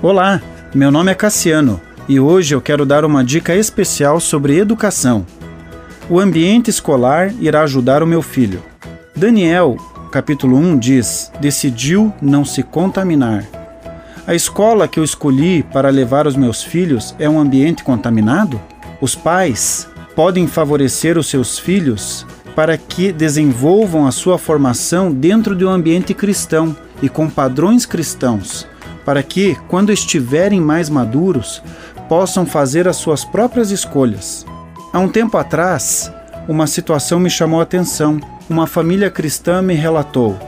Olá, meu nome é Cassiano e hoje eu quero dar uma dica especial sobre educação. O ambiente escolar irá ajudar o meu filho. Daniel, capítulo 1 diz: decidiu não se contaminar. A escola que eu escolhi para levar os meus filhos é um ambiente contaminado? Os pais podem favorecer os seus filhos para que desenvolvam a sua formação dentro de um ambiente cristão e com padrões cristãos para que, quando estiverem mais maduros, possam fazer as suas próprias escolhas. Há um tempo atrás, uma situação me chamou a atenção. Uma família cristã me relatou,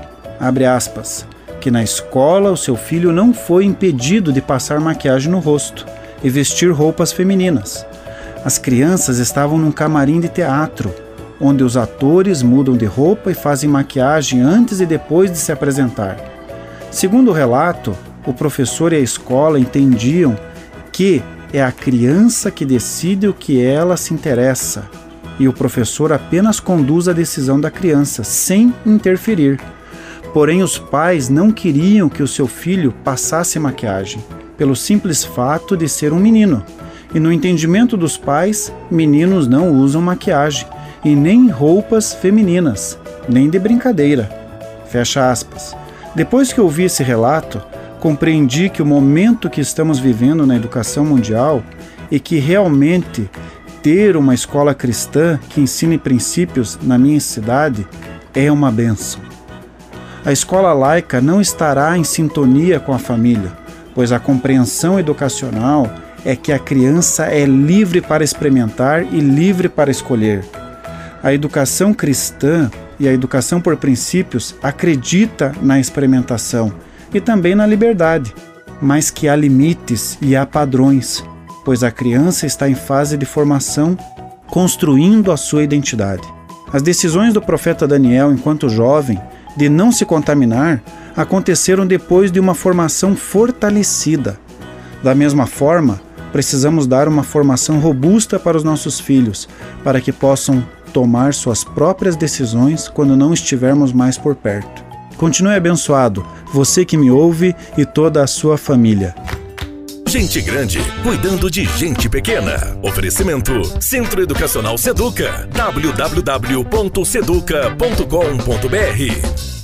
aspas, que na escola o seu filho não foi impedido de passar maquiagem no rosto e vestir roupas femininas. As crianças estavam num camarim de teatro, onde os atores mudam de roupa e fazem maquiagem antes e depois de se apresentar. Segundo o relato, o professor e a escola entendiam que é a criança que decide o que ela se interessa e o professor apenas conduz a decisão da criança, sem interferir. Porém, os pais não queriam que o seu filho passasse maquiagem, pelo simples fato de ser um menino. E no entendimento dos pais, meninos não usam maquiagem e nem roupas femininas, nem de brincadeira. Fecha aspas. Depois que ouvi esse relato, compreendi que o momento que estamos vivendo na educação mundial e que realmente ter uma escola cristã que ensine princípios na minha cidade é uma benção. A escola laica não estará em sintonia com a família, pois a compreensão educacional é que a criança é livre para experimentar e livre para escolher. A educação cristã e a educação por princípios acredita na experimentação e também na liberdade, mas que há limites e há padrões, pois a criança está em fase de formação, construindo a sua identidade. As decisões do profeta Daniel, enquanto jovem, de não se contaminar, aconteceram depois de uma formação fortalecida. Da mesma forma, precisamos dar uma formação robusta para os nossos filhos, para que possam tomar suas próprias decisões quando não estivermos mais por perto. Continue abençoado, você que me ouve e toda a sua família. Gente grande cuidando de gente pequena. Oferecimento Centro Educacional Seduca. www.seduca.com.br